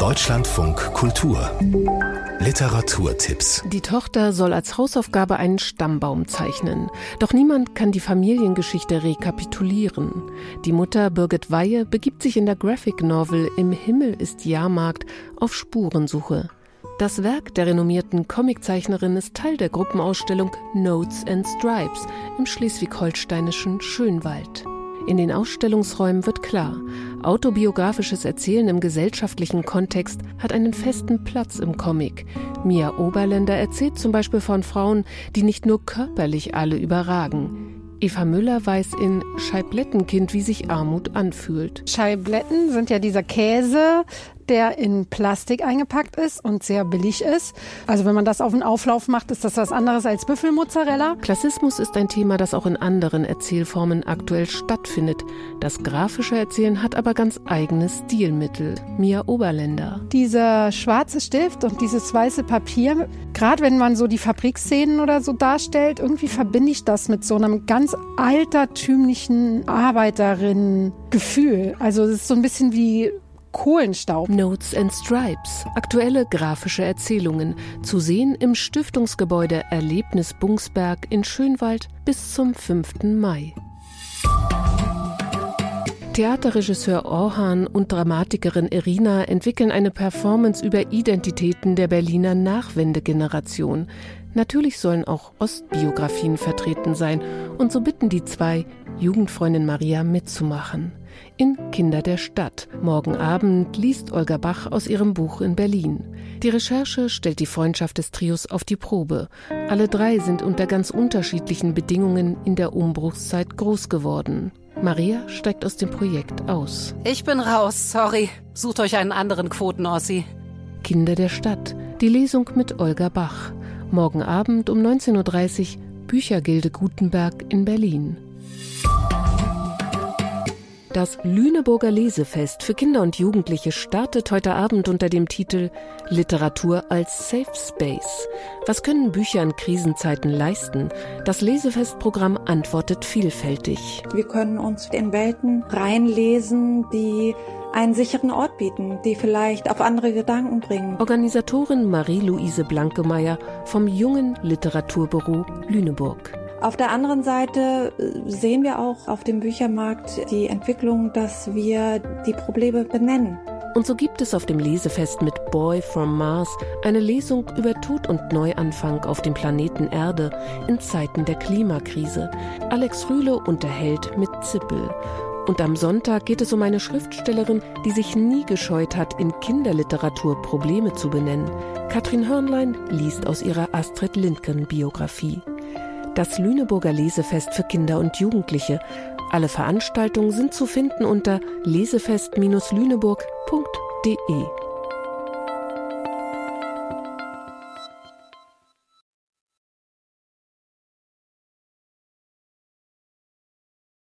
Deutschlandfunk Kultur Literaturtipps Die Tochter soll als Hausaufgabe einen Stammbaum zeichnen. Doch niemand kann die Familiengeschichte rekapitulieren. Die Mutter Birgit Weihe begibt sich in der Graphic Novel Im Himmel ist Jahrmarkt auf Spurensuche. Das Werk der renommierten Comiczeichnerin ist Teil der Gruppenausstellung Notes and Stripes im schleswig-holsteinischen Schönwald. In den Ausstellungsräumen wird klar, autobiografisches Erzählen im gesellschaftlichen Kontext hat einen festen Platz im Comic. Mia Oberländer erzählt zum Beispiel von Frauen, die nicht nur körperlich alle überragen. Eva Müller weiß in Scheiblettenkind, wie sich Armut anfühlt. Scheibletten sind ja dieser Käse, der in Plastik eingepackt ist und sehr billig ist. Also wenn man das auf den Auflauf macht, ist das was anderes als Büffelmozzarella. Klassismus ist ein Thema, das auch in anderen Erzählformen aktuell stattfindet. Das grafische Erzählen hat aber ganz eigene Stilmittel. Mia Oberländer. Dieser schwarze Stift und dieses weiße Papier, gerade wenn man so die Fabrikszenen oder so darstellt, irgendwie verbinde ich das mit so einem ganz altertümlichen Arbeiterinnen-Gefühl. Also es ist so ein bisschen wie Kohlenstaub. Notes and Stripes, aktuelle grafische Erzählungen, zu sehen im Stiftungsgebäude Erlebnis Bungsberg in Schönwald bis zum 5. Mai. Theaterregisseur Orhan und Dramatikerin Irina entwickeln eine Performance über Identitäten der Berliner Nachwendegeneration. Natürlich sollen auch Ostbiografien vertreten sein, und so bitten die zwei, Jugendfreundin Maria mitzumachen. In Kinder der Stadt. Morgen Abend liest Olga Bach aus ihrem Buch in Berlin. Die Recherche stellt die Freundschaft des Trios auf die Probe. Alle drei sind unter ganz unterschiedlichen Bedingungen in der Umbruchszeit groß geworden. Maria steigt aus dem Projekt aus. Ich bin raus, sorry. Sucht euch einen anderen Quotenossi. Kinder der Stadt. Die Lesung mit Olga Bach. Morgen Abend um 19.30 Uhr Büchergilde Gutenberg in Berlin. Das Lüneburger Lesefest für Kinder und Jugendliche startet heute Abend unter dem Titel Literatur als Safe Space. Was können Bücher in Krisenzeiten leisten? Das Lesefestprogramm antwortet vielfältig. Wir können uns in Welten reinlesen, die einen sicheren Ort bieten, die vielleicht auf andere Gedanken bringen. Organisatorin Marie-Louise Blankemeyer vom jungen Literaturbüro Lüneburg. Auf der anderen Seite äh, sehen wir auch auf dem Büchermarkt die Entwicklung, dass wir die Probleme benennen. Und so gibt es auf dem Lesefest mit Boy from Mars eine Lesung über Tod und Neuanfang auf dem Planeten Erde in Zeiten der Klimakrise. Alex Rühle unterhält mit Zippel. Und am Sonntag geht es um eine Schriftstellerin, die sich nie gescheut hat, in Kinderliteratur Probleme zu benennen. Katrin Hörnlein liest aus ihrer Astrid Lindgren Biografie. Das Lüneburger Lesefest für Kinder und Jugendliche. Alle Veranstaltungen sind zu finden unter lesefest-lüneburg.de.